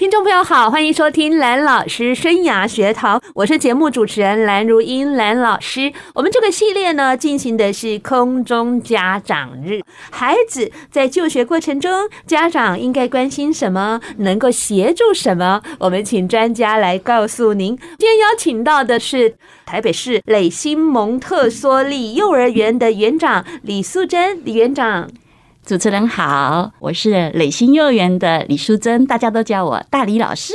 听众朋友好，欢迎收听蓝老师生涯学堂，我是节目主持人蓝如英蓝老师。我们这个系列呢，进行的是空中家长日。孩子在就学过程中，家长应该关心什么？能够协助什么？我们请专家来告诉您。今天邀请到的是台北市磊新蒙特梭利幼儿园的园长李素贞李园长。主持人好，我是磊星幼儿园的李淑珍，大家都叫我大李老师，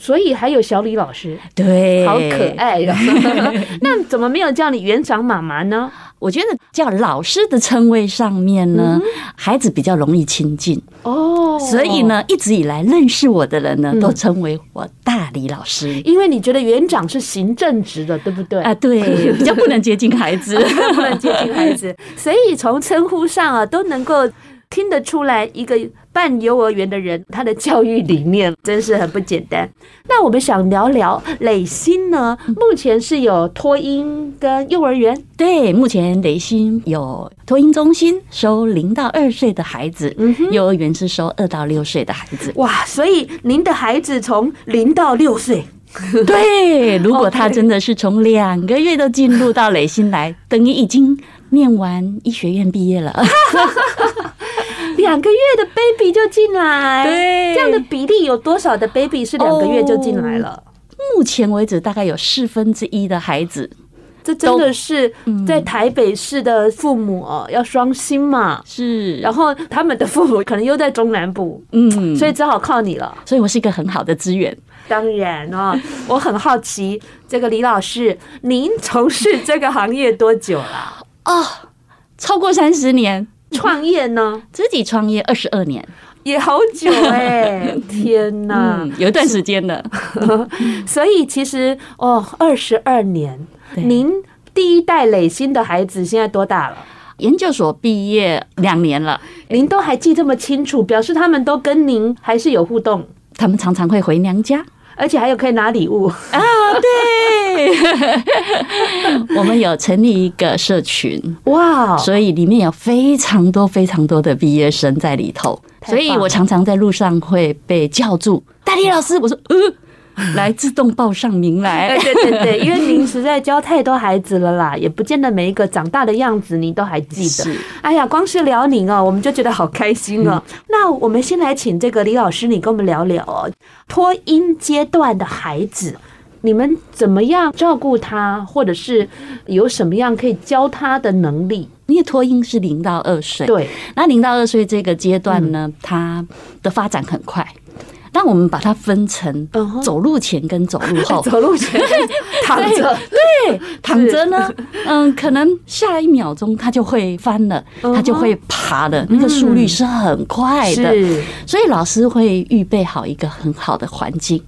所以还有小李老师，对，好可爱呀。那怎么没有叫你园长妈妈呢？我觉得叫老师的称谓上面呢，孩子比较容易亲近。哦，所以呢，一直以来认识我的人呢，都称为我大李老师，因为你觉得园长是行政职的，对不对？啊，对，比较不能接近孩子，不能接近孩子，所以从称呼上啊，都能够。听得出来，一个办幼儿园的人，他的教育理念 真是很不简单。那我们想聊聊磊鑫呢？目前是有托婴跟幼儿园。对，目前磊鑫有托婴中心收零到二岁的孩子，嗯，幼儿园是收二到六岁的孩子。哇，所以您的孩子从零到六岁，对，如果他 真的是从两个月都进入到磊鑫来，等于已经念完医学院毕业了。两个月的 baby 就进来，对，这样的比例有多少的 baby 是两个月就进来了？目前为止，大概有四分之一的孩子，这真的是在台北市的父母哦，要双薪嘛，是，然后他们的父母可能又在中南部，嗯，所以只好靠你了。所以我是一个很好的资源。当然哦，我很好奇，这个李老师，您从事这个行业多久了？哦，超过三十年。创业呢？自己创业二十二年，也好久哎、欸！天哪、嗯，有一段时间了。所以其实哦，二十二年，您第一代累新的孩子现在多大了？研究所毕业两年了，您都还记这么清楚，表示他们都跟您还是有互动。他们常常会回娘家。而且还有可以拿礼物。啊！对，我们有成立一个社群。哇，所以里面有非常多非常多的毕业生在里头，所以我常常在路上会被叫住大力老师，我说呃。来自动报上名来，对对对对，因为您实在教太多孩子了啦，也不见得每一个长大的样子您都还记得。哎呀，光是聊您哦，我们就觉得好开心哦。那我们先来请这个李老师，你跟我们聊聊哦，托音阶段的孩子，你们怎么样照顾他，或者是有什么样可以教他的能力？因为托婴是零到二岁，对，那零到二岁这个阶段呢，他的发展很快。那我们把它分成走路前跟走路后。走路前 躺着，对，躺着呢，嗯，可能下一秒钟它就会翻了，它就会爬了，那个速率是很快的。所以老师会预备好一个很好的环境，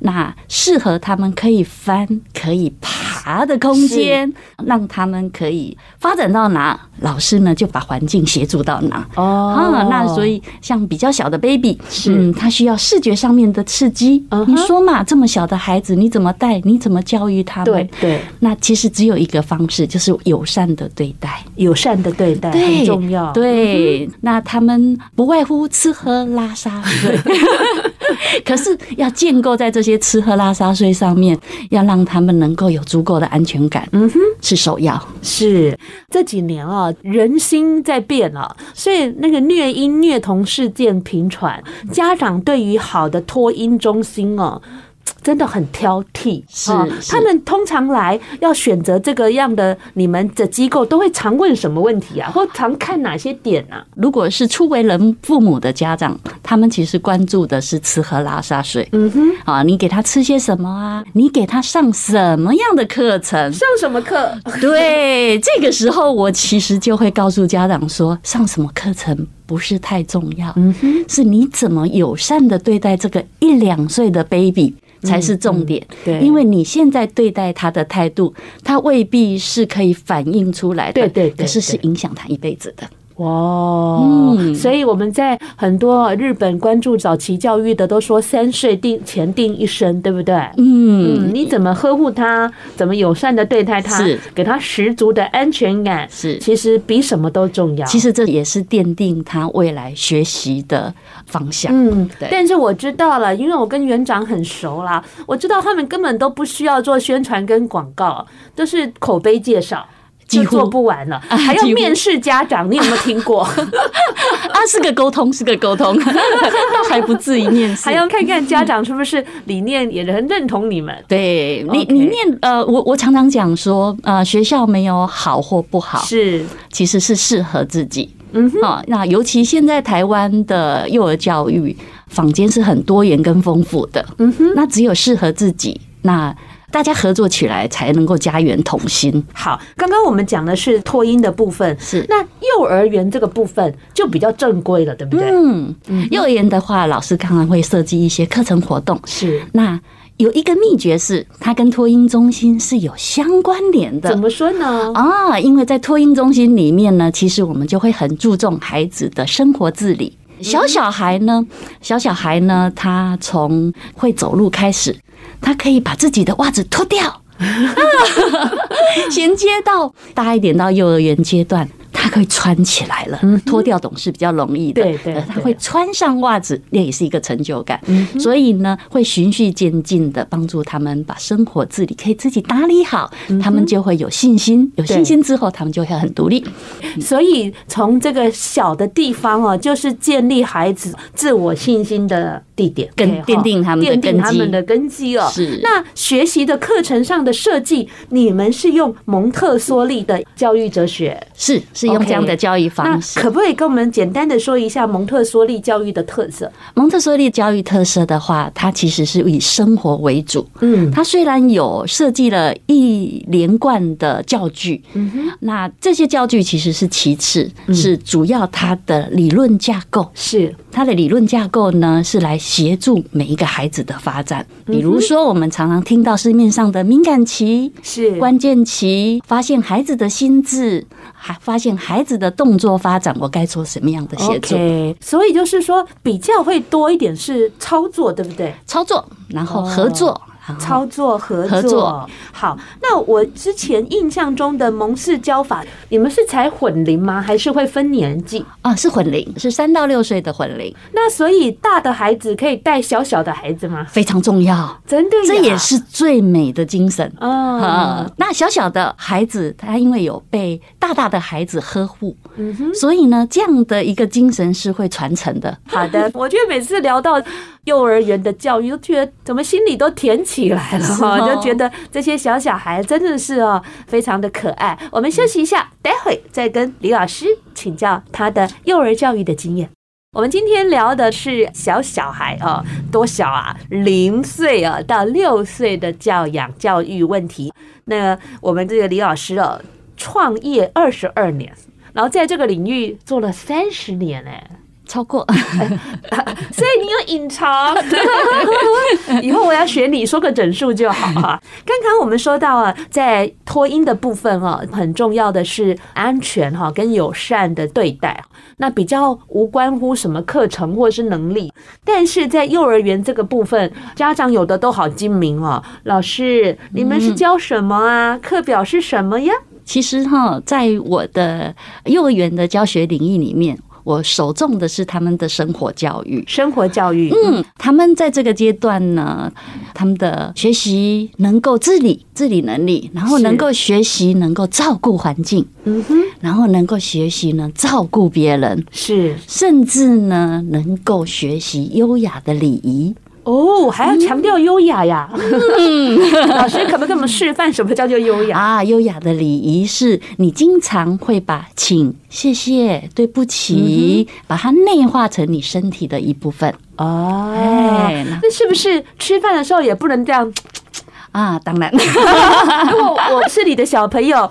那适合他们可以翻、可以爬的空间，让他们可以发展到哪，老师呢就把环境协助到哪。哦，那所以像比较小的 baby，嗯，他需要。视觉上面的刺激，你说嘛，这么小的孩子，你怎么带？你怎么教育他们？对对，那其实只有一个方式，就是友善的对待，友善的对待很重要。对，那他们不外乎吃喝拉撒睡，可是要建构在这些吃喝拉撒睡上面，要让他们能够有足够的安全感，嗯哼，是首要。是这几年啊，人心在变啊，所以那个虐婴虐童事件频传，家长对于好的托婴中心哦，真的很挑剔。是，他们通常来要选择这个样的，你们的机构都会常问什么问题啊，或常看哪些点啊？如果是初为人父母的家长，他们其实关注的是吃喝拉撒睡。嗯哼，啊，你给他吃些什么啊？你给他上什么样的课程？上什么课？对，这个时候我其实就会告诉家长说，上什么课程。不是太重要，嗯哼，是你怎么友善的对待这个一两岁的 baby 才是重点。对，因为你现在对待他的态度，他未必是可以反映出来的。对对，可是是影响他一辈子的。哇，嗯，所以我们在很多日本关注早期教育的都说三岁定前定一生，对不对？嗯，你怎么呵护他，怎么友善的对待他，是给他十足的安全感，是其实比什么都重要。其实这也是奠定他未来学习的方向。嗯，对。但是我知道了，因为我跟园长很熟啦，我知道他们根本都不需要做宣传跟广告，都是口碑介绍。就做不完了，还要面试家长，你有没有听过？啊，是个沟通，是个沟通，倒还不至于面试，还要看看家长是不是理念也很认同你们。对，你，你念，呃，我我常常讲说，呃，学校没有好或不好，是其实是适合自己。嗯哼，啊，那尤其现在台湾的幼儿教育坊间是很多元跟丰富的。嗯哼，那只有适合自己，那。大家合作起来才能够家园同心。好，刚刚我们讲的是托婴的部分，是那幼儿园这个部分就比较正规了，对不对？嗯嗯。幼儿园的话，老师刚刚会设计一些课程活动。是。那有一个秘诀是，它跟托婴中心是有相关联的。怎么说呢？啊，因为在托婴中心里面呢，其实我们就会很注重孩子的生活自理。小小孩呢，小小孩呢，他从会走路开始。他可以把自己的袜子脱掉，衔接到大一点到幼儿园阶段。他可以穿起来了，脱掉总是比较容易的。对对，他会穿上袜子，那也是一个成就感。所以呢，会循序渐进的帮助他们把生活自理可以自己打理好，他们就会有信心。有信心之后，他们就会很独立。所以从这个小的地方哦，就是建立孩子自我信心的地点，跟奠定他们的奠定他们的根基哦。是。那学习的课程上的设计，你们是用蒙特梭利的教育哲学？是是。用这样的教育方式，可不可以跟我们简单的说一下蒙特梭利教育的特色？蒙特梭利教育特色的话，它其实是以生活为主。嗯，它虽然有设计了一连贯的教具，嗯哼，那这些教具其实是其次，是主要它的理论架构。是它的理论架构呢，是来协助每一个孩子的发展。比如说，我们常常听到市面上的敏感期、是关键期，发现孩子的心智，还发现。孩子的动作发展，我该做什么样的协助？Okay, 所以就是说，比较会多一点是操作，对不对？操作，然后合作。Oh. 操作合作好，那我之前印象中的蒙氏教法，你们是采混龄吗？还是会分年纪啊？是混龄，是三到六岁的混龄。那所以大的孩子可以带小小的孩子吗？非常重要，真的，这也是最美的精神啊。那小小的孩子，他因为有被大大的孩子呵护，嗯哼，所以呢，这样的一个精神是会传承的。好的，我觉得每次聊到。幼儿园的教育，都觉得怎么心里都甜起来了哈，就觉得这些小小孩真的是哦，非常的可爱。我们休息一下，待会再跟李老师请教他的幼儿教育的经验。我们今天聊的是小小孩哦，多小啊？零岁啊到六岁的教养教育问题。那我们这个李老师哦，创业二十二年，然后在这个领域做了三十年哎。超过，所以你有隐藏。以后我要学你说个整数就好哈。刚刚我们说到啊，在脱音的部分啊，很重要的是安全哈，跟友善的对待。那比较无关乎什么课程或是能力，但是在幼儿园这个部分，家长有的都好精明哦。老师，你们是教什么啊？课表是什么呀？其实哈，在我的幼儿园的教学领域里面。我首重的是他们的生活教育，生活教育，嗯，他们在这个阶段呢，他们的学习能够自理，自理能力，然后能够学习能够照顾环境，嗯哼，然后能够学习呢照顾别人，是，甚至呢能够学习优雅的礼仪。哦，还要强调优雅呀！嗯，老师可不可以给我们示范什么叫做优雅啊？优雅的礼仪是你经常会把请、谢谢、对不起，把它内化成你身体的一部分。哦，那是不是吃饭的时候也不能这样啊？当然，如果我是你的小朋友。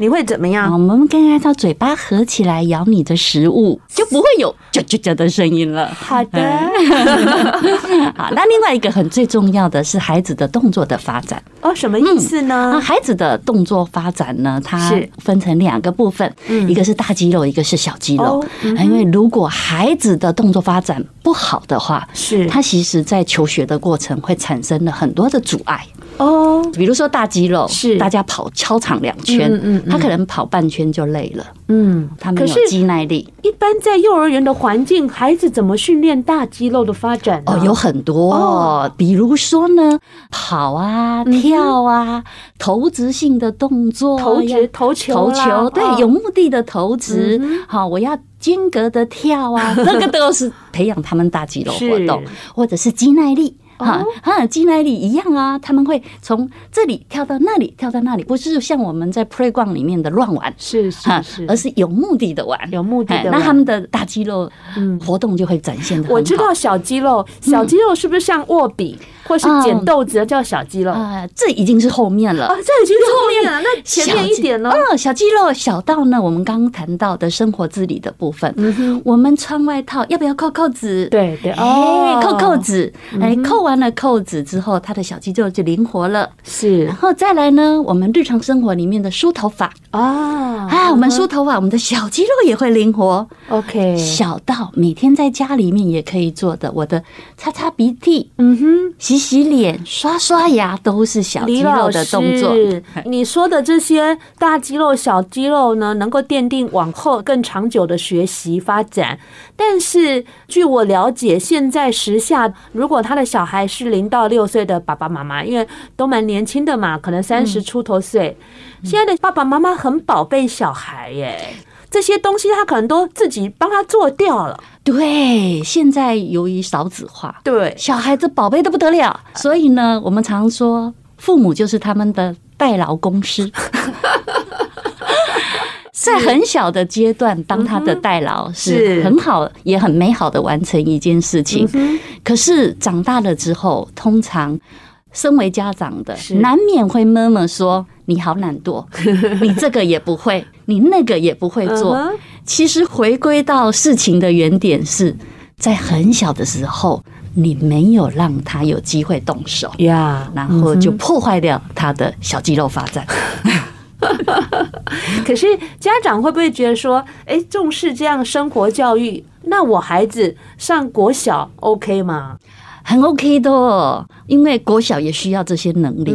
你会怎么样？我们刚刚到嘴巴合起来咬你的食物，就不会有啾啾啾的声音了。好的。好，那另外一个很最重要的是孩子的动作的发展。哦，什么意思呢？嗯、孩子的动作发展呢，它分成两个部分，一个是大肌肉，一个是小肌肉。因为如果孩子的动作发展不好的话，是他其实在求学的过程会产生了很多的阻碍。哦，比如说大肌肉是。大家跑操场两圈，嗯，他可能跑半圈就累了，嗯，他没有肌耐力。一般在幼儿园的环境，孩子怎么训练大肌肉的发展？哦，有很多，哦。比如说呢，跑啊、跳啊、投掷性的动作，投掷、投球、投球，对，有目的的投掷。好，我要间隔的跳啊，那个都是培养他们大肌肉活动，或者是肌耐力。哈，哈，肌耐力一样啊，他们会从这里跳到那里，跳到那里，不是像我们在 playground 里面的乱玩，是是是，而是有目的的玩，有目的的。那他们的大肌肉活动就会展现的。我知道小肌肉，小肌肉是不是像握笔？或是捡豆子叫小肌肉啊，这已经是后面了啊，这已经是后面了。那前面一点呢？嗯，小肌肉小到呢，我们刚刚谈到的生活自理的部分。我们穿外套要不要扣扣子？对对，哎，扣扣子，哎，扣完了扣子之后，他的小肌肉就灵活了。是，然后再来呢，我们日常生活里面的梳头发啊啊，我们梳头发，我们的小肌肉也会灵活。OK，小到每天在家里面也可以做的，我的擦擦鼻涕，嗯哼，洗。洗脸、刷刷牙都是小肌肉的动作。你说的这些大肌肉、小肌肉呢，能够奠定往后更长久的学习发展。但是据我了解，现在时下，如果他的小孩是零到六岁的爸爸妈妈，因为都蛮年轻的嘛，可能三十出头岁，现在的爸爸妈妈很宝贝小孩耶。这些东西他可能都自己帮他做掉了。对，现在由于少子化，对小孩子宝贝的不得了，所以呢，我们常说父母就是他们的代劳公司，在很小的阶段当他的代劳是很好也很美好的完成一件事情。可是长大了之后，通常。身为家长的，难免会妈妈说：“你好懒惰，你这个也不会，你那个也不会做。”其实回归到事情的原点，是在很小的时候，你没有让他有机会动手呀，然后就破坏掉他的小肌肉发展。可是家长会不会觉得说：“哎，重视这样生活教育，那我孩子上国小 OK 吗？”很 OK 的，因为国小也需要这些能力。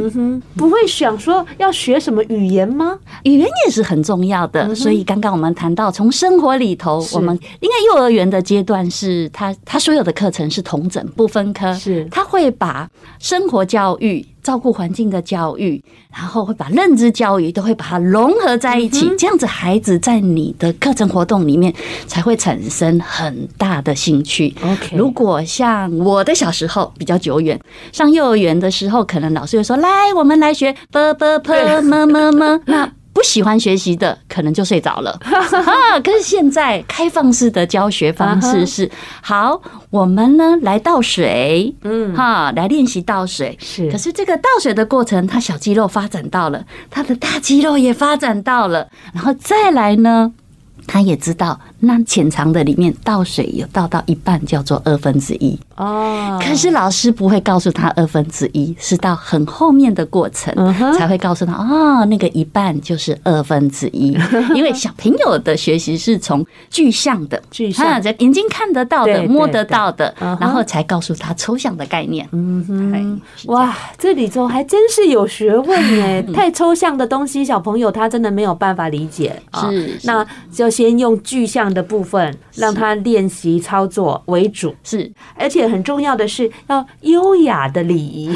不会想说要学什么语言吗？语言也是很重要的。所以刚刚我们谈到，从生活里头，我们应该幼儿园的阶段是他他所有的课程是同整不分科，是他会把生活教育。照顾环境的教育，然后会把认知教育都会把它融合在一起，这样子孩子在你的课程活动里面才会产生很大的兴趣。OK，如果像我的小时候比较久远，上幼儿园的时候，可能老师就说：“来，我们来学啵啵啵么么么。”那不喜欢学习的，可能就睡着了 啊！可是现在开放式的教学方式是好，我们呢来倒水，嗯，哈，来练习倒水。是，可是这个倒水的过程，他小肌肉发展到了，他的大肌肉也发展到了，然后再来呢，他也知道。那浅藏的里面倒水有倒到一半，叫做二分之一哦。可是老师不会告诉他二分之一，是到很后面的过程才会告诉他哦，那个一半就是二分之一。因为小朋友的学习是从具象的，具象在眼睛看得到的、摸得到的，然后才告诉他抽象的概念。嗯哼，哇，这里头还真是有学问哎！太抽象的东西，小朋友他真的没有办法理解。是，那就先用具象的部分让他练习操作为主，是，而且很重要的是要优雅的礼仪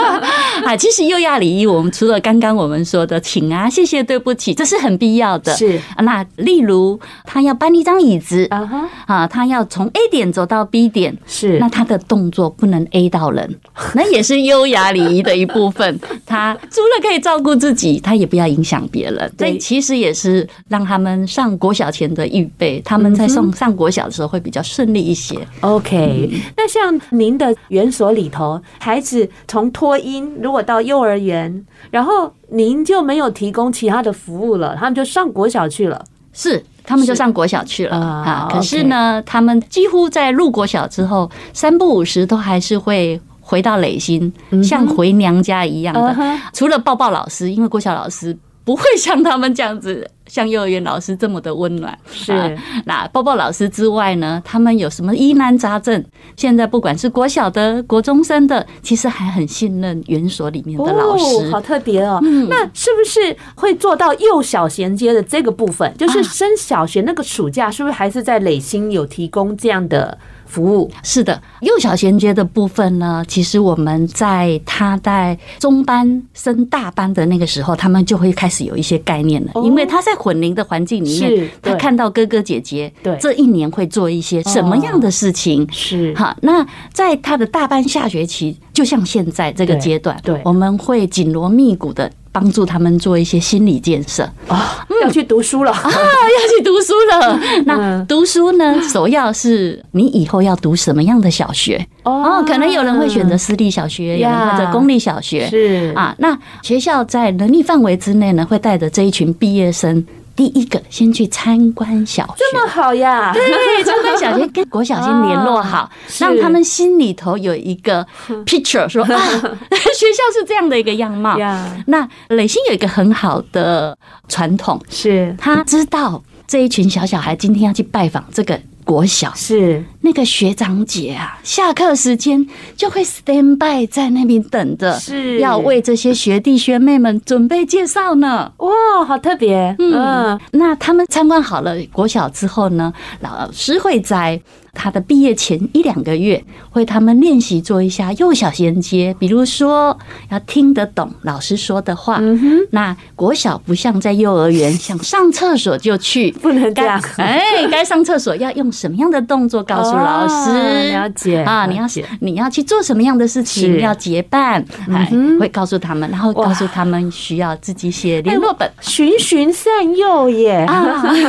啊。其实优雅礼仪，我们除了刚刚我们说的请啊、谢谢、对不起，这是很必要的。是，那例如他要搬一张椅子啊，啊，他要从 A 点走到 B 点，是，那他的动作不能 A 到人，那也是优雅礼仪的一部分。他除了可以照顾自己，他也不要影响别人。对，其实也是让他们上国小前的预备。对，他们在上上国小的时候会比较顺利一些。OK，那像您的园所里头，孩子从托婴如果到幼儿园，然后您就没有提供其他的服务了，他们就上国小去了。是，他们就上国小去了啊。可是呢，他们几乎在入国小之后，三不五时都还是会回到磊心，像回娘家一样的。除了抱抱老师，因为国小老师。不会像他们这样子，像幼儿园老师这么的温暖。是，那抱抱老师之外呢，他们有什么疑难杂症？现在不管是国小的、国中生的，其实还很信任园所里面的老师。好特别哦。那是不是会做到幼小衔接的这个部分？就是升小学那个暑假，是不是还是在垒心有提供这样的？服务。是的，幼小衔接的部分呢，其实我们在他在中班升大班的那个时候，他们就会开始有一些概念了，因为他在混龄的环境里面，他看到哥哥姐姐对。这一年会做一些什么样的事情，是。好。那在他的大班下学期，就像现在这个阶段，对，我们会紧锣密鼓的。帮助他们做一些心理建设啊，要去读书了啊，要去读书了。那读书呢，首要是你以后要读什么样的小学哦？可能有人会选择私立小学，有人或者公立小学是啊。那学校在能力范围之内呢，会带着这一群毕业生。第一个先去参观小学，这么好呀？对，参观小学跟国小先联络好，让他们心里头有一个 picture，说啊，学校是这样的一个样貌。那磊鑫有一个很好的传统，是他知道这一群小小孩今天要去拜访这个。国小是那个学长姐啊，下课时间就会 stand by 在那边等着，是要为这些学弟学妹们准备介绍呢。哇，好特别！嗯，那他们参观好了国小之后呢，老师会在。他的毕业前一两个月，会他们练习做一下幼小衔接，比如说要听得懂老师说的话。嗯哼，那国小不像在幼儿园，想上厕所就去，不能这样。哎，该上厕所要用什么样的动作告诉老师？了解啊，你要你要去做什么样的事情？要结伴，哎，会告诉他们，然后告诉他们需要自己写联络本，循循善诱耶。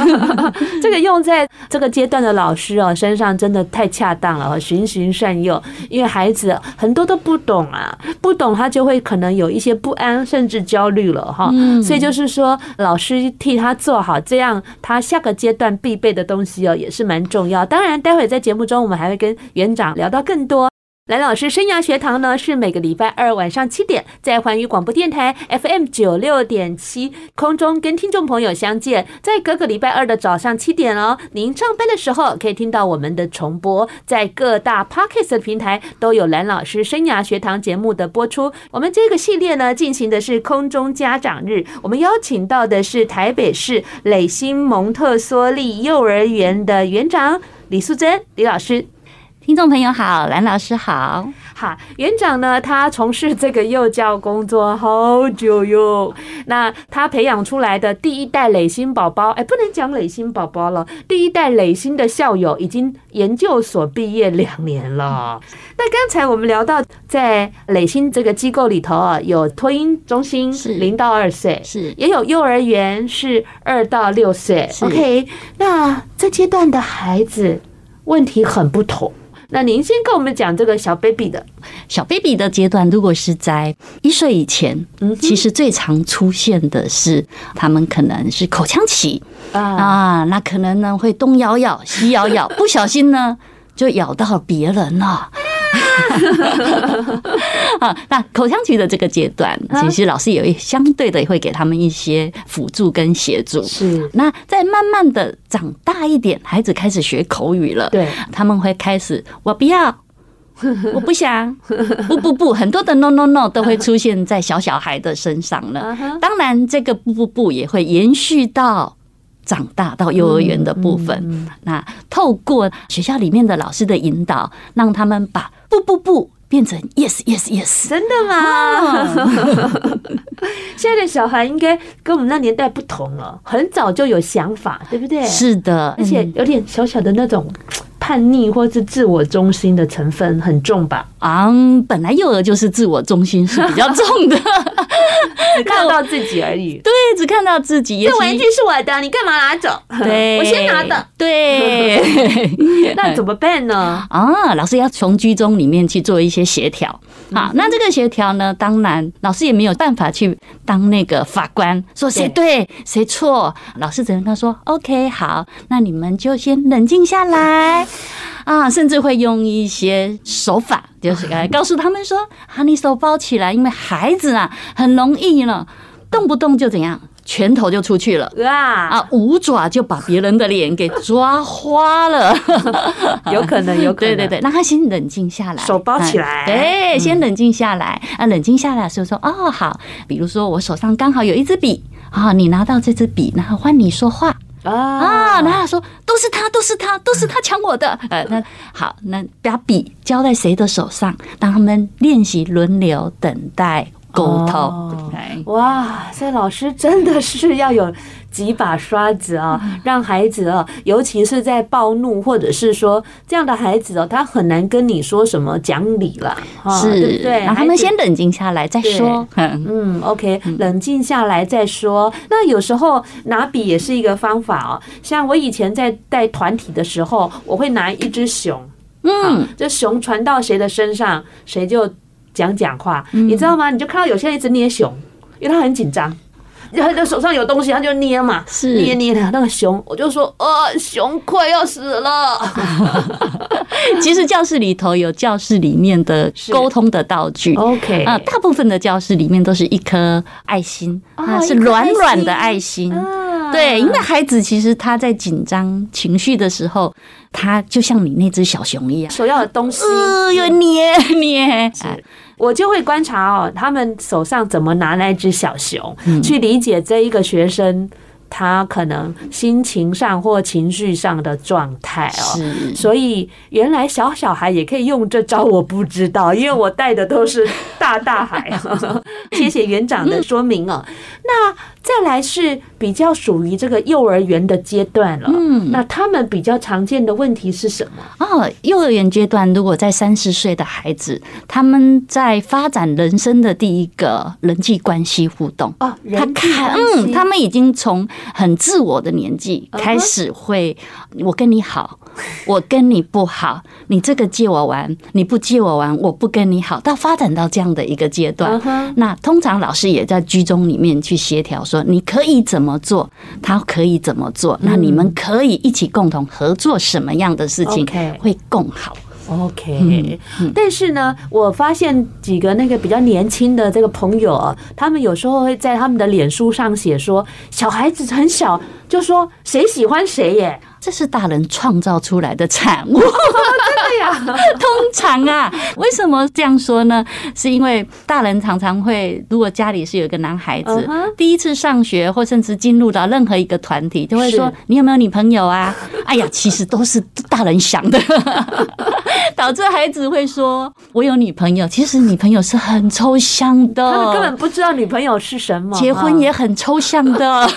这个用在这个阶段的老师哦身上。真的太恰当了，循循善诱，因为孩子很多都不懂啊，不懂他就会可能有一些不安，甚至焦虑了哈。所以就是说，老师替他做好，这样他下个阶段必备的东西哦，也是蛮重要。当然，待会在节目中我们还会跟园长聊到更多。蓝老师生涯学堂呢，是每个礼拜二晚上七点，在环宇广播电台 FM 九六点七空中跟听众朋友相见。在各个礼拜二的早上七点哦，您上班的时候可以听到我们的重播，在各大 Podcast 平台都有蓝老师生涯学堂节目的播出。我们这个系列呢，进行的是空中家长日，我们邀请到的是台北市垒心蒙特梭利幼儿园的园长李素贞李老师。听众朋友好，蓝老师好。好，园长呢，他从事这个幼教工作好久哟。那他培养出来的第一代垒心宝宝，哎，不能讲垒心宝宝了，第一代垒心的校友已经研究所毕业两年了。那刚才我们聊到，在垒心这个机构里头啊，有托婴中心是零到二岁，是也有幼儿园是二到六岁。OK，那这阶段的孩子问题很不同。那您先跟我们讲这个小 baby 的。小 baby 的阶段，如果是在一岁以前，嗯，其实最常出现的是他们可能是口腔期。啊，那可能呢会东咬咬西咬咬，不小心呢就咬到别人了。啊，那口腔期的这个阶段，其实老师也会相对的会给他们一些辅助跟协助。是，那在慢慢的长大一点，孩子开始学口语了，对，他们会开始我不要，我不想，不不不，很多的 no no no 都会出现在小小孩的身上了。当然，这个不不不也会延续到。长大到幼儿园的部分，那透过学校里面的老师的引导，让他们把不不不变成 yes yes yes，真的吗？现在的小孩应该跟我们那年代不同了，很早就有想法，对不对？是的，而且有点小小的那种叛逆或是自我中心的成分很重吧？啊，本来幼儿就是自我中心是比较重的，只看到自己而已。对，只看到自己。这玩具是我的，你干嘛拿走？对，我先拿的。对，那怎么办呢？啊，老师要从居中里面去做一些协调。好，那这个协调呢，当然老师也没有办法去当那个法官，说谁对谁错。老师只能跟他说：“OK，好，那你们就先冷静下来。”啊，甚至会用一些手法，就是来告诉他们说：“啊你手包起来，因为孩子啊，很容易呢，动不动就怎样，拳头就出去了。啊，五爪就把别人的脸给抓花了，有可能，有可能。对对对，让他先冷静下来，手包起来，对，先冷静下来。啊，冷静下来的时候说：哦，好，比如说我手上刚好有一支笔啊，你拿到这支笔，然后换你说话。”啊，然后他说都是他，都是他，都是他抢我的。呃，那好，那把笔交在谁的手上，让他们练习轮流等待沟通。哦、哇，这老师真的是要有。几把刷子啊，让孩子啊，尤其是在暴怒或者是说这样的孩子哦，他很难跟你说什么讲理了，是，对不对？让他们先冷静下来再说。嗯，OK，冷静下来再说。那有时候拿笔也是一个方法哦。像我以前在带团体的时候，我会拿一只熊，嗯，这熊传到谁的身上，谁就讲讲话，你知道吗？你就看到有些人一直捏熊，因为他很紧张。他就手上有东西，他就捏嘛，是捏捏的那个熊，我就说，呃，熊快要死了。其实教室里头有教室里面的沟通的道具，OK 啊，大部分的教室里面都是一颗爱心啊，是软软的爱心。对，因为孩子其实他在紧张情绪的时候，他就像你那只小熊一样，所要的东西，呃，又捏 捏。我就会观察哦，他们手上怎么拿那只小熊，去理解这一个学生。他可能心情上或情绪上的状态哦，所以原来小小孩也可以用这招，我不知道，因为我带的都是大大孩。谢谢园长的说明哦。那再来是比较属于这个幼儿园的阶段了，嗯，那他们比较常见的问题是什么？哦，幼儿园阶段如果在三四岁的孩子，他们在发展人生的第一个人际关系互动哦，他看，嗯，他们已经从很自我的年纪开始会，我跟你好，我跟你不好，你这个借我玩，你不借我玩，我不跟你好，到发展到这样的一个阶段。那通常老师也在居中里面去协调，说你可以怎么做，他可以怎么做，那你们可以一起共同合作什么样的事情会更好。OK，但是呢，我发现几个那个比较年轻的这个朋友啊，他们有时候会在他们的脸书上写说，小孩子很小就说谁喜欢谁耶。这是大人创造出来的产物，真的呀？通常啊，为什么这样说呢？是因为大人常常会，如果家里是有一个男孩子，第一次上学或甚至进入到任何一个团体，就会说：“你有没有女朋友啊？” 哎呀，其实都是大人想的，导致孩子会说：“我有女朋友。”其实女朋友是很抽象的，他们根本不知道女朋友是什么，结婚也很抽象的。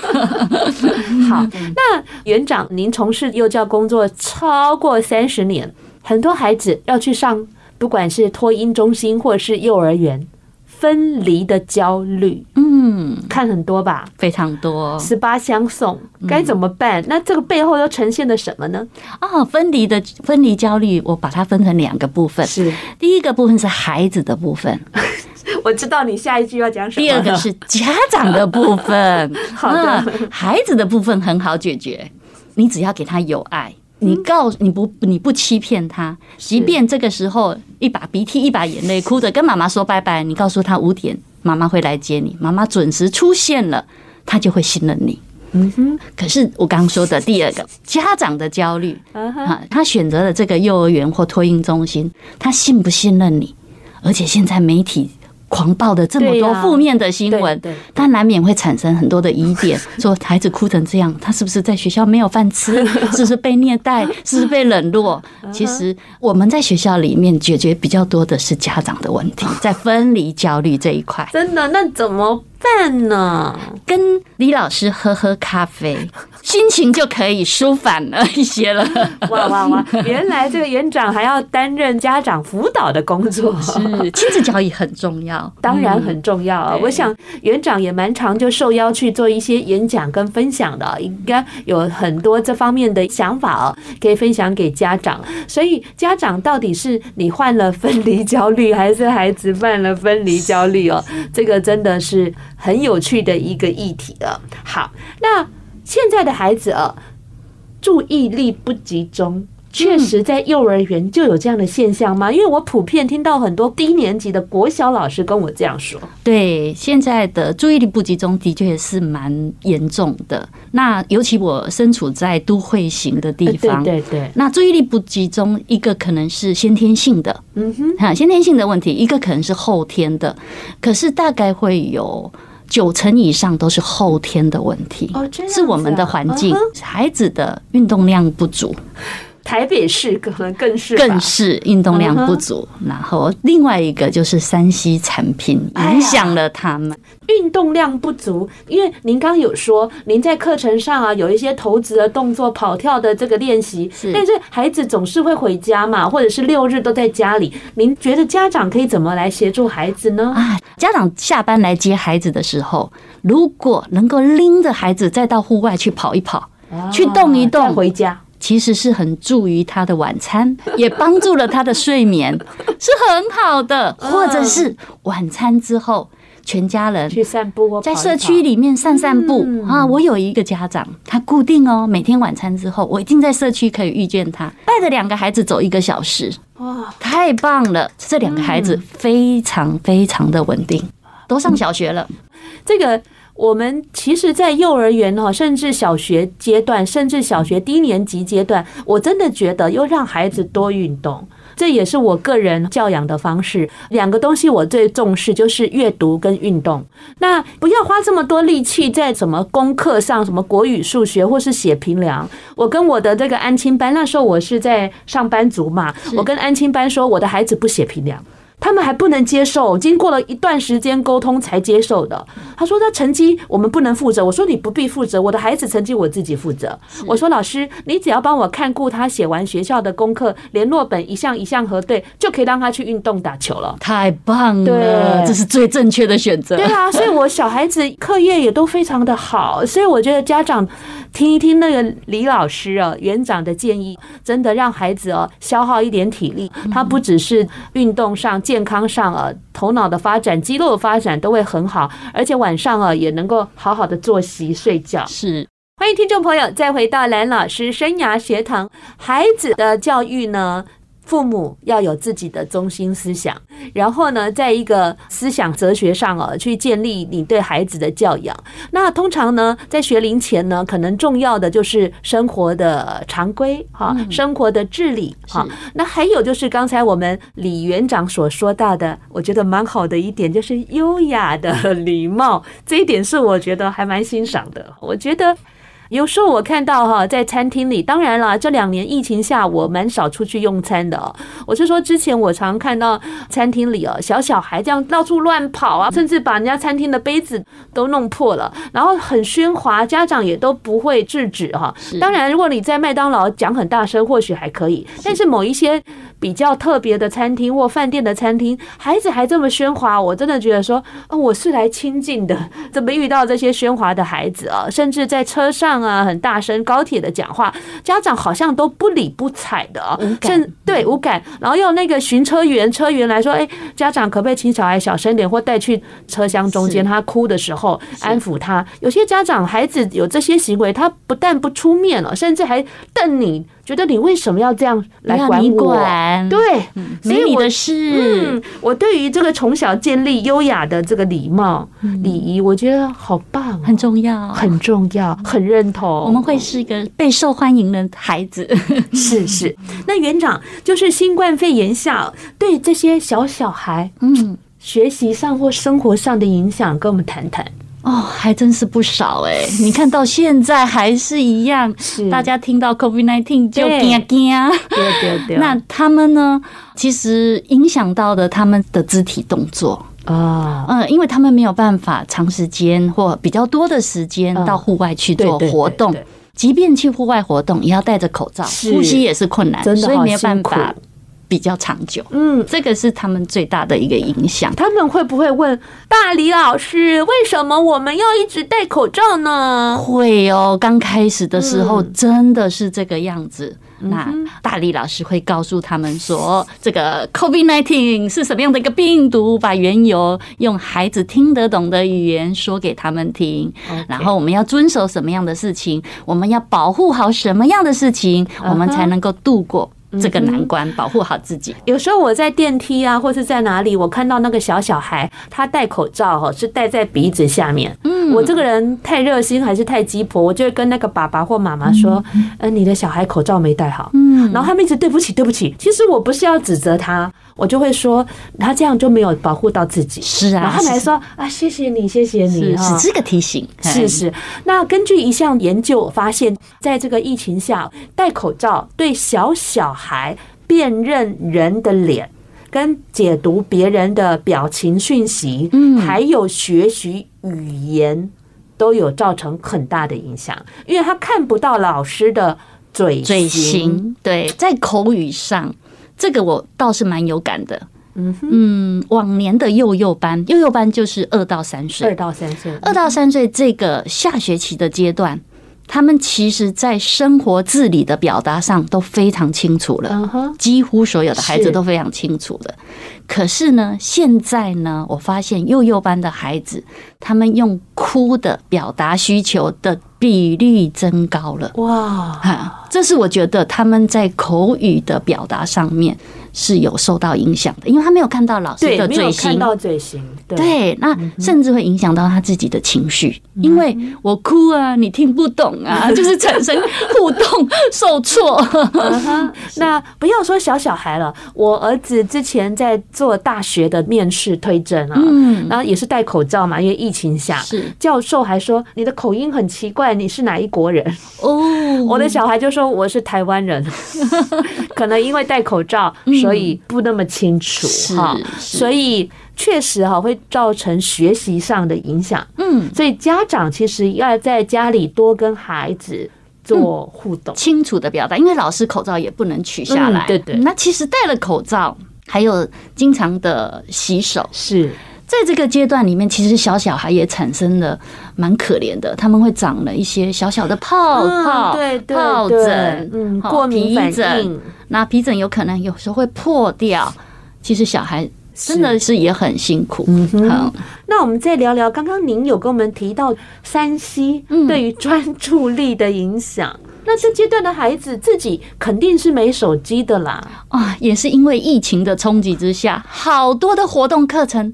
好，那园长，您从是幼教工作超过三十年，很多孩子要去上，不管是托婴中心或者是幼儿园，分离的焦虑，嗯，看很多吧，非常多，十八相送，该怎么办？那这个背后又呈现了什么呢？哦，分离的分离焦虑，我把它分成两个部分，是。第一个部分是孩子的部分，我知道你下一句要讲什么，第二个是家长的部分，好的，孩子的部分很好解决。你只要给他有爱，你告诉你不你不欺骗他，即便这个时候一把鼻涕一把眼泪，哭着跟妈妈说拜拜，你告诉他五点妈妈会来接你，妈妈准时出现了，他就会信任你。嗯哼。可是我刚刚说的第二个家长的焦虑啊，他选择了这个幼儿园或托婴中心，他信不信任你？而且现在媒体。狂暴的这么多负面的新闻，但难免会产生很多的疑点，说孩子哭成这样，他是不是在学校没有饭吃？是不是被虐待？是不是被冷落？其实我们在学校里面解决比较多的是家长的问题，在分离焦虑这一块。真的？那怎么办呢？跟李老师喝喝咖啡，心情就可以舒缓了一些了。哇哇哇！原来这个园长还要担任家长辅导的工作，是亲子教育很重要，当然很重要啊！我想园长也蛮常就受邀去做一些演讲跟分享的，应该有很多这方面的想法哦，可以分享给家长。所以家长到底是你患了分离焦虑，还是孩子犯了分离焦虑哦？这个真的是很有趣的一个议题了。好，那现在的孩子啊，注意力不集中。确实，在幼儿园就有这样的现象吗？因为我普遍听到很多低年级的国小老师跟我这样说。对，现在的注意力不集中的确是蛮严重的。那尤其我身处在都会型的地方，对对对。那注意力不集中，一个可能是先天性的，嗯哼，哈，先天性的问题；一个可能是后天的。可是大概会有九成以上都是后天的问题。是我们的环境，孩子的运动量不足。台北市可能更是更是运动量不足，然后另外一个就是山西产品影响了他们运动量不足。因为您刚有说，您在课程上啊有一些投掷的动作、跑跳的这个练习，但是孩子总是会回家嘛，或者是六日都在家里。您觉得家长可以怎么来协助孩子呢？啊，家长下班来接孩子的时候，如果能够拎着孩子再到户外去跑一跑，去动一动，回家。其实是很助于他的晚餐，也帮助了他的睡眠，是很好的。或者是晚餐之后，全家人去散步，在社区里面散散步啊。我有一个家长，他固定哦，每天晚餐之后，我一定在社区可以遇见他，带着两个孩子走一个小时。哇，太棒了！这两个孩子非常非常的稳定，都上小学了。这个。我们其实，在幼儿园哈，甚至小学阶段，甚至小学低年级阶段，我真的觉得，要让孩子多运动，这也是我个人教养的方式。两个东西我最重视，就是阅读跟运动。那不要花这么多力气在什么功课上，什么国语、数学，或是写评量。我跟我的这个安亲班，那时候我是在上班族嘛，我跟安亲班说，我的孩子不写评量。他们还不能接受，经过了一段时间沟通才接受的。他说：“他成绩我们不能负责。”我说：“你不必负责，我的孩子成绩我自己负责。”我说：“老师，你只要帮我看顾他写完学校的功课，联络本一项一项核对，就可以让他去运动打球了。”太棒了，这是最正确的选择。对啊，所以我小孩子课业也都非常的好，所以我觉得家长听一听那个李老师啊园长的建议，真的让孩子哦消耗一点体力，他不只是运动上。健康上啊，头脑的发展、肌肉的发展都会很好，而且晚上啊也能够好好的作息睡觉。是，欢迎听众朋友再回到蓝老师生涯学堂，孩子的教育呢，父母要有自己的中心思想，然后呢，在一个思想哲学上哦，去建立你对孩子的教养。那通常呢，在学龄前呢，可能重要的就是生活的常规哈，生活的治理哈。那还有就是刚才我们李园长所说到的，我觉得蛮好的一点，就是优雅的礼貌，这一点是我觉得还蛮欣赏的。我觉得。有时候我看到哈，在餐厅里，当然了，这两年疫情下，我蛮少出去用餐的。我是说，之前我常看到餐厅里哦，小小孩这样到处乱跑啊，甚至把人家餐厅的杯子都弄破了，然后很喧哗，家长也都不会制止哈。当然，如果你在麦当劳讲很大声，或许还可以，但是某一些比较特别的餐厅或饭店的餐厅，孩子还这么喧哗，我真的觉得说，哦，我是来亲近的，怎么遇到这些喧哗的孩子啊？甚至在车上。啊，很大声，高铁的讲话，家长好像都不理不睬的，甚对无感。然后用那个巡车员车员来说，哎，家长可不可以请小孩小声点，或带去车厢中间，他哭的时候安抚他。有些家长孩子有这些行为，他不但不出面了，甚至还瞪你。觉得你为什么要这样来管我？管对，没你的事。嗯，我对于这个从小建立优雅的这个礼貌礼仪，我觉得好棒，很重要，很重要，很认同。我们会是一个备受欢迎的孩子。是是。那园长就是新冠肺炎下对这些小小孩，嗯，学习上或生活上的影响，跟我们谈谈。哦，还真是不少哎！你看到现在还是一样，大家听到 COVID-19 就惊惊。对对对。那他们呢？其实影响到的他们的肢体动作，啊，嗯，因为他们没有办法长时间或比较多的时间到户外去做活动，即便去户外活动，也要戴着口罩，呼吸也是困难，所以没有办法比较长久。嗯，这个是他们最大的一个影响。他们会不会问大李老师，为什么我们要一直戴口罩呢？会哦，刚开始的时候真的是这个样子。那大李老师会告诉他们说，这个 COVID-19 是什么样的一个病毒，把缘由用孩子听得懂的语言说给他们听。然后我们要遵守什么样的事情，我们要保护好什么样的事情，我们才能够度过。这个难关，保护好自己。有时候我在电梯啊，或是在哪里，我看到那个小小孩，他戴口罩哈，是戴在鼻子下面。嗯，我这个人太热心还是太鸡婆，我就会跟那个爸爸或妈妈说：“嗯，你的小孩口罩没戴好。”嗯，然后他们一直对不起，对不起。其实我不是要指责他，我就会说他这样就没有保护到自己。是啊，然后他们还说：“啊，谢谢你，谢谢你。”是这个提醒。是是。那根据一项研究发现，在这个疫情下，戴口罩对小小孩。辨认人的脸，跟解读别人的表情讯息，嗯，还有学习语言，都有造成很大的影响，因为他看不到老师的嘴嘴型。对，在口语上，这个我倒是蛮有感的。嗯嗯，往年的幼幼班，幼幼班就是二到三岁，二到三岁，二到三岁这个下学期的阶段。他们其实，在生活自理的表达上都非常清楚了，几乎所有的孩子都非常清楚了。可是呢，现在呢，我发现幼幼班的孩子，他们用哭的表达需求的比率增高了。哇，哈这是我觉得他们在口语的表达上面。是有受到影响的，因为他没有看到老师的嘴型，看到嘴型，对，那甚至会影响到他自己的情绪，因为我哭啊，你听不懂啊，就是产生互动受挫。那不要说小小孩了，我儿子之前在做大学的面试推甄啊，然后也是戴口罩嘛，因为疫情下，教授还说你的口音很奇怪，你是哪一国人？哦，我的小孩就说我是台湾人，可能因为戴口罩。所以不那么清楚哈，所以确实哈会造成学习上的影响。嗯，所以家长其实要在家里多跟孩子做互动，清楚的表达。因为老师口罩也不能取下来，对对。那其实戴了口罩，还有经常的洗手，是在这个阶段里面，其实小小孩也产生了蛮可怜的，他们会长了一些小小的泡泡，对对疱疹，嗯，过敏反应。那皮疹有可能有时候会破掉，其实小孩真的是也很辛苦。嗯哼，好，那我们再聊聊，刚刚您有跟我们提到 3C 对于专注力的影响。那这阶段的孩子自己肯定是没手机的啦。啊，也是因为疫情的冲击之下，好多的活动课程，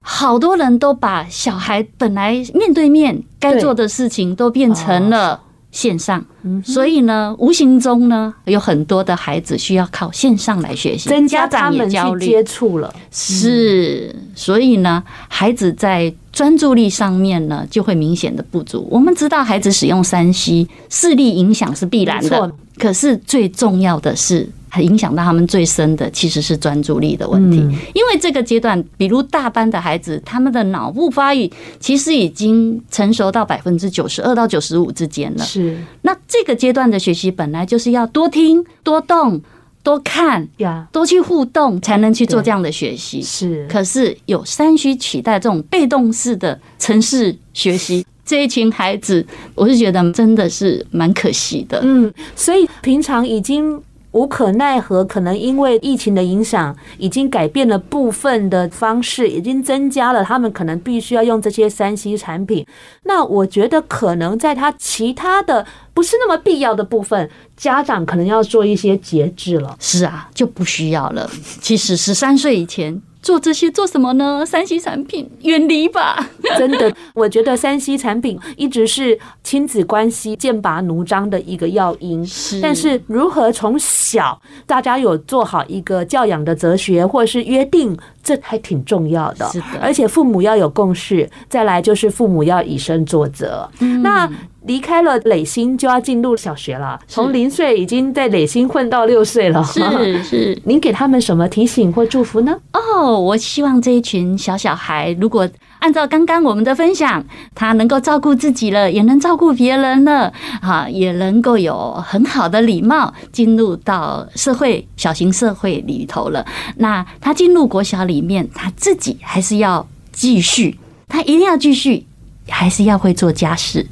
好多人都把小孩本来面对面该做的事情都变成了。线上，所以呢，无形中呢，有很多的孩子需要靠线上来学习，增加他们去接触了。是，所以呢，孩子在专注力上面呢，就会明显的不足。我们知道，孩子使用三 C，视力影响是必然的，可是最重要的是。很影响到他们最深的其实是专注力的问题，因为这个阶段，比如大班的孩子，他们的脑部发育其实已经成熟到百分之九十二到九十五之间了。是，那这个阶段的学习本来就是要多听、多动、多看呀，多去互动，才能去做这样的学习。是，可是有三需取代这种被动式的城市学习，这一群孩子，我是觉得真的是蛮可惜的。嗯，所以平常已经。无可奈何，可能因为疫情的影响，已经改变了部分的方式，已经增加了他们可能必须要用这些三 C 产品。那我觉得可能在他其他的不是那么必要的部分，家长可能要做一些节制了。是啊，就不需要了。其实十三岁以前。做这些做什么呢三 C 产品远离吧。真的，我觉得三 C 产品一直是亲子关系剑拔弩张的一个要因。是，但是如何从小大家有做好一个教养的哲学或者是约定，这还挺重要的。是的，而且父母要有共识，再来就是父母要以身作则。嗯那离开了垒心就要进入小学了，从零岁已经在垒心混到六岁了。是 是，您给他们什么提醒或祝福呢？哦，我希望这一群小小孩，如果按照刚刚我们的分享，他能够照顾自己了，也能照顾别人了，啊，也能够有很好的礼貌，进入到社会小型社会里头了。那他进入国小里面，他自己还是要继续，他一定要继续，还是要会做家事。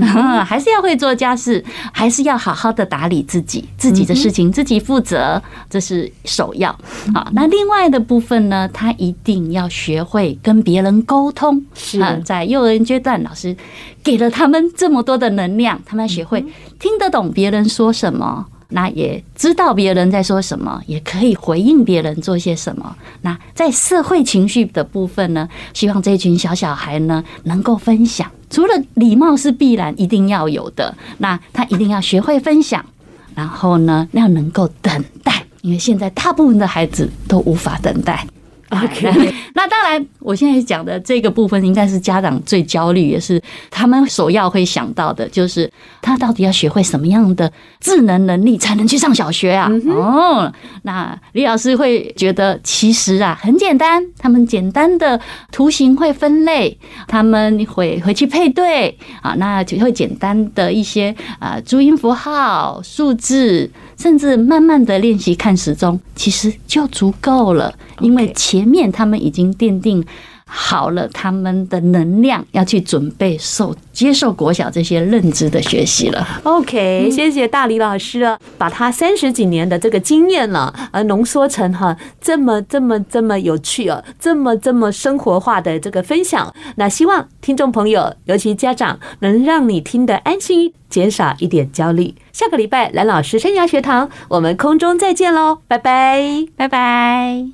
还是要会做家事，还是要好好的打理自己，自己的事情自己负责，这是首要。好，那另外的部分呢，他一定要学会跟别人沟通。是啊，在幼儿园阶段，老师给了他们这么多的能量，他们要学会听得懂别人说什么。那也知道别人在说什么，也可以回应别人做些什么。那在社会情绪的部分呢，希望这群小小孩呢能够分享。除了礼貌是必然一定要有的，那他一定要学会分享，然后呢要能够等待，因为现在大部分的孩子都无法等待。OK，那当然，我现在讲的这个部分应该是家长最焦虑，也是他们首要会想到的，就是他到底要学会什么样的智能能力才能去上小学啊？哦，那李老师会觉得其实啊很简单，他们简单的图形会分类，他们会回去配对啊，那就会简单的一些啊注音符号、数字。甚至慢慢的练习看时钟，其实就足够了，因为前面他们已经奠定好了他们的能量，要去准备受接受国小这些认知的学习了。OK，谢谢大李老师了，把他三十几年的这个经验了，呃，浓缩成哈这么这么这么有趣哦，这么这么生活化的这个分享。那希望听众朋友，尤其家长，能让你听得安心，减少一点焦虑。下个礼拜蓝老师生涯学堂，我们空中再见喽，拜拜，拜拜。